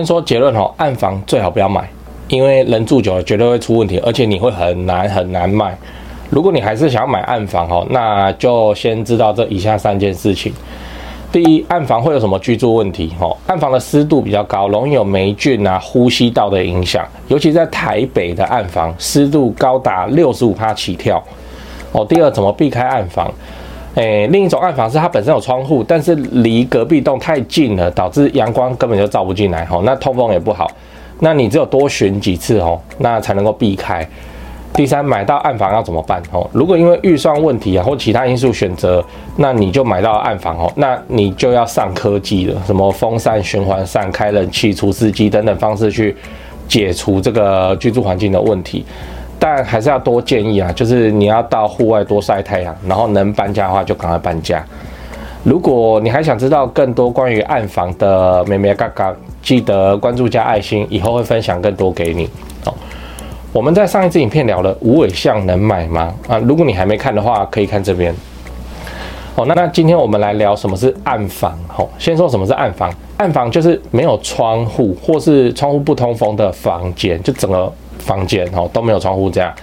先说结论哦，暗房最好不要买，因为人住久了绝对会出问题，而且你会很难很难卖。如果你还是想要买暗房哦，那就先知道这以下三件事情。第一，暗房会有什么居住问题？哦，暗房的湿度比较高，容易有霉菌啊、呼吸道的影响，尤其在台北的暗房，湿度高达六十五帕起跳。哦，第二，怎么避开暗房？诶，另一种暗房是它本身有窗户，但是离隔壁栋太近了，导致阳光根本就照不进来，吼，那通风也不好。那你只有多选几次，吼，那才能够避开。第三，买到暗房要怎么办？吼，如果因为预算问题啊或其他因素选择，那你就买到暗房，吼，那你就要上科技了，什么风扇、循环扇、开冷气、除湿机等等方式去解除这个居住环境的问题。但还是要多建议啊，就是你要到户外多晒太阳，然后能搬家的话就赶快搬家。如果你还想知道更多关于暗房的咩咩嘎嘎，记得关注加爱心，以后会分享更多给你。哦，我们在上一支影片聊了无尾巷能买吗？啊，如果你还没看的话，可以看这边。哦，那那今天我们来聊什么是暗房。哦，先说什么是暗房，暗房就是没有窗户或是窗户不通风的房间，就整个。房间哦都没有窗户，这样，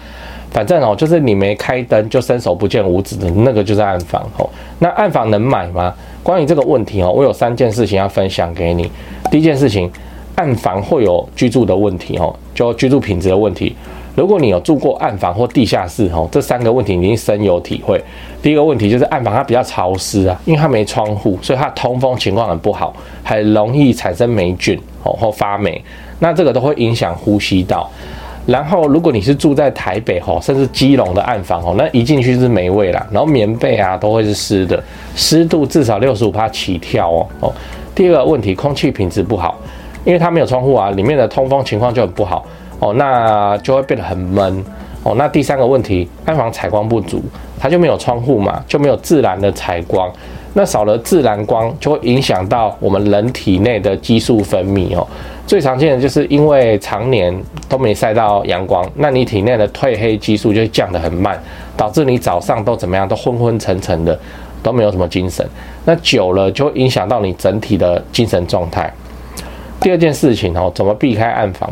反正哦就是你没开灯就伸手不见五指的那个就是暗房哦。那暗房能买吗？关于这个问题哦，我有三件事情要分享给你。第一件事情，暗房会有居住的问题哦，就居住品质的问题。如果你有住过暗房或地下室哦，这三个问题你一定深有体会。第一个问题就是暗房它比较潮湿啊，因为它没窗户，所以它通风情况很不好，很容易产生霉菌哦或发霉，那这个都会影响呼吸道。然后，如果你是住在台北吼，甚至基隆的暗房吼，那一进去是霉味啦，然后棉被啊都会是湿的，湿度至少六十五帕起跳哦哦。第二个问题，空气品质不好，因为它没有窗户啊，里面的通风情况就很不好哦，那就会变得很闷哦。那第三个问题，暗房采光不足，它就没有窗户嘛，就没有自然的采光。那少了自然光，就会影响到我们人体内的激素分泌哦。最常见的就是因为常年都没晒到阳光，那你体内的褪黑激素就会降得很慢，导致你早上都怎么样，都昏昏沉沉的，都没有什么精神。那久了就会影响到你整体的精神状态。第二件事情哦，怎么避开暗房？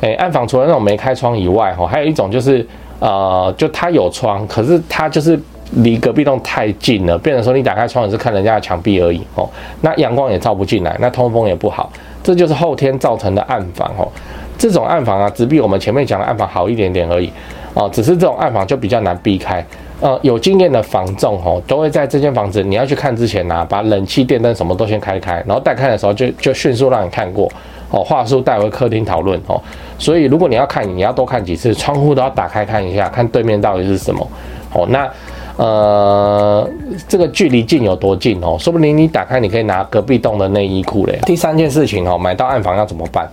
诶，暗房除了那种没开窗以外，哈，还有一种就是呃，就它有窗，可是它就是。离隔壁栋太近了，变成说你打开窗也是看人家的墙壁而已哦。那阳光也照不进来，那通风也不好，这就是后天造成的暗房哦。这种暗房啊，只比我们前面讲的暗房好一点点而已哦。只是这种暗房就比较难避开。呃，有经验的房仲哦，都会在这间房子你要去看之前呢、把冷气、电灯什么都先开开，然后带看的时候就就迅速让你看过哦，话术带回客厅讨论哦。所以如果你要看，你要多看几次，窗户都要打开看一下，看对面到底是什么哦。那。呃，这个距离近有多近哦？说不定你打开，你可以拿隔壁栋的内衣裤嘞。第三件事情哦，买到暗房要怎么办？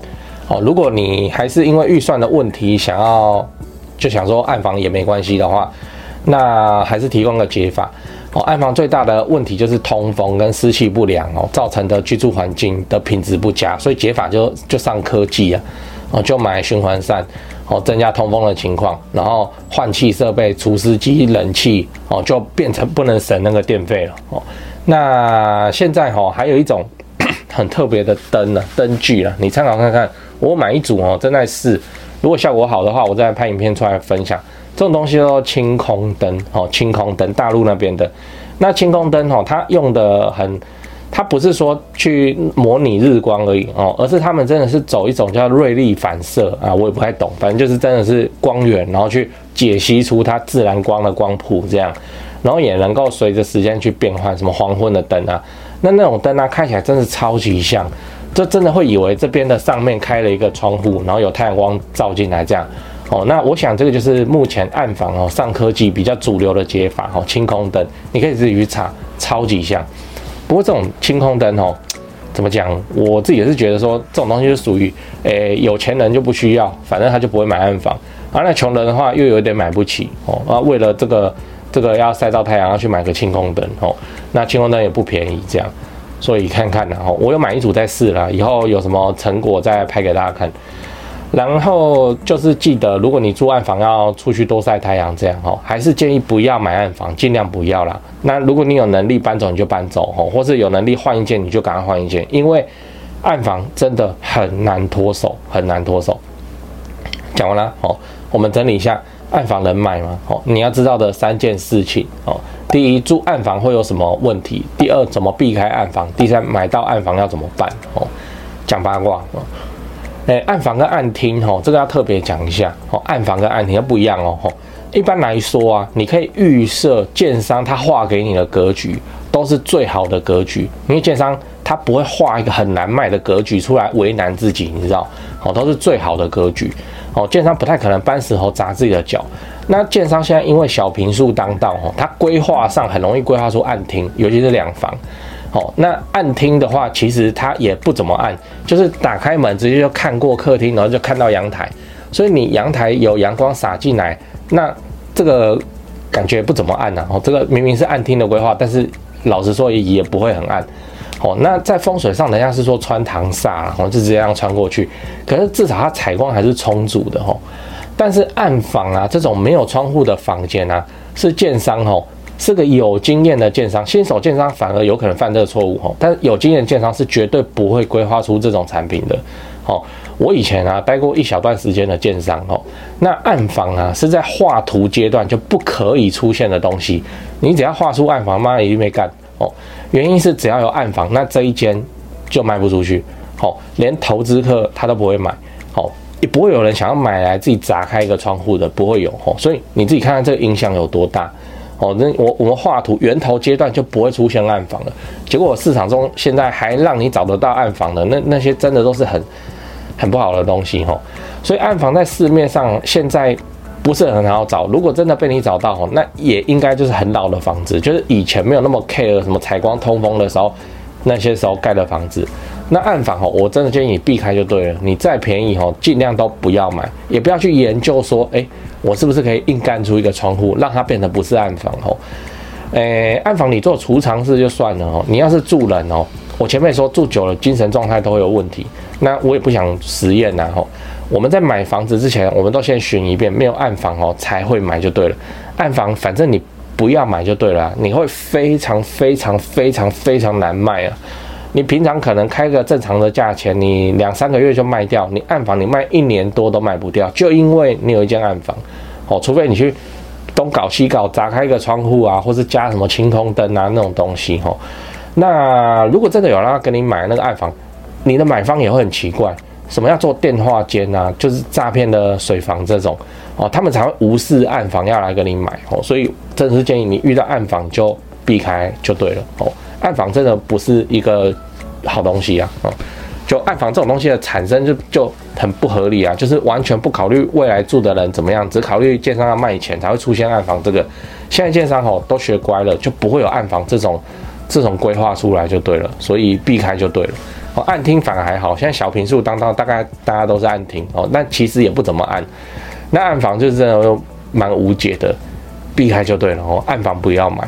哦，如果你还是因为预算的问题，想要就想说暗房也没关系的话，那还是提供个解法哦。暗房最大的问题就是通风跟湿气不良哦，造成的居住环境的品质不佳，所以解法就就上科技啊，哦，就买循环扇。哦，增加通风的情况，然后换气设备、除湿机、冷气，哦，就变成不能省那个电费了。哦，那现在哈还有一种 很特别的灯呢，灯具啊，你参考看看。我买一组哦，正在试，如果效果好的话，我再拍影片出来分享。这种东西叫做清空灯，哦，清空灯，大陆那边的。那清空灯哦，它用的很。它不是说去模拟日光而已哦，而是他们真的是走一种叫锐利反射啊，我也不太懂，反正就是真的是光源，然后去解析出它自然光的光谱这样，然后也能够随着时间去变换，什么黄昏的灯啊，那那种灯啊，看起来真是超级像，就真的会以为这边的上面开了一个窗户，然后有太阳光照进来这样哦。那我想这个就是目前暗房哦上科技比较主流的解法哦，清空灯，你可以自己去查，超级像。不过这种清空灯哦，怎么讲？我自己也是觉得说，这种东西是属于，诶，有钱人就不需要，反正他就不会买暗房。啊、那穷人的话，又有点买不起哦。啊，为了这个这个要晒到太阳，要去买个清空灯哦。那清空灯也不便宜，这样，所以看看然后我有买一组在试了，以后有什么成果再拍给大家看。然后就是记得，如果你住暗房要出去多晒太阳，这样哦，还是建议不要买暗房，尽量不要啦。那如果你有能力搬走，你就搬走哦，或是有能力换一间，你就赶快换一间，因为暗房真的很难脱手，很难脱手。讲完了哦，我们整理一下暗房能买吗？哦，你要知道的三件事情哦。第一，住暗房会有什么问题？第二，怎么避开暗房？第三，买到暗房要怎么办？哦，讲八卦哦。诶，暗房跟暗厅哦，这个要特别讲一下哦。暗房跟暗厅要不一样哦。一般来说啊，你可以预设建商他画给你的格局都是最好的格局，因为建商他不会画一个很难卖的格局出来为难自己，你知道？哦，都是最好的格局。哦，建商不太可能搬石头砸自己的脚。那建商现在因为小平数当道，哦，他规划上很容易规划出暗厅，尤其是两房。哦，那暗厅的话，其实它也不怎么暗，就是打开门直接就看过客厅，然后就看到阳台，所以你阳台有阳光洒进来，那这个感觉不怎么暗呐。哦，这个明明是暗厅的规划，但是老实说也也不会很暗。哦，那在风水上，人家是说穿堂煞，哦，就直接这样穿过去，可是至少它采光还是充足的哦。但是暗房啊，这种没有窗户的房间啊，是建商哦，是个有经验的建商，新手建商反而有可能犯这个错误哦。但有经验的建商是绝对不会规划出这种产品的。哦，我以前啊待过一小段时间的建商哦，那暗房啊是在画图阶段就不可以出现的东西，你只要画出暗房，妈一定没干哦。原因是只要有暗房，那这一间就卖不出去，好，连投资客他都不会买，好，也不会有人想要买来自己砸开一个窗户的，不会有，哦，所以你自己看看这个影响有多大，哦，那我我们画图源头阶段就不会出现暗房了，结果市场中现在还让你找得到暗房的，那那些真的都是很很不好的东西，哦，所以暗房在市面上现在。不是很好找，如果真的被你找到，那也应该就是很老的房子，就是以前没有那么 care 什么采光通风的时候，那些时候盖的房子。那暗房哦，我真的建议你避开就对了。你再便宜哦，尽量都不要买，也不要去研究说，哎，我是不是可以硬干出一个窗户，让它变得不是暗房哦。诶，暗房你做储藏室就算了哦，你要是住人哦，我前面说住久了精神状态都会有问题，那我也不想实验呐吼。我们在买房子之前，我们都先寻一遍，没有暗房哦，才会买就对了。暗房反正你不要买就对了，你会非常非常非常非常难卖啊！你平常可能开个正常的价钱，你两三个月就卖掉，你暗房你卖一年多都卖不掉，就因为你有一间暗房哦。除非你去东搞西搞，砸开一个窗户啊，或是加什么晴空灯啊那种东西哦。那如果真的有人要跟你买那个暗房，你的买方也会很奇怪。什么要做电话间啊？就是诈骗的水房这种哦，他们才会无视暗房要来跟你买哦，所以真的是建议你遇到暗房就避开就对了哦。暗房真的不是一个好东西啊哦，就暗房这种东西的产生就就很不合理啊，就是完全不考虑未来住的人怎么样，只考虑建商要卖钱才会出现暗房这个。现在建商哦都学乖了，就不会有暗房这种这种规划出来就对了，所以避开就对了。哦，暗厅反而还好，现在小平数当当，大概大家都是暗厅哦，但其实也不怎么暗。那暗房就是真的蛮无解的，避开就对了哦，暗房不要买。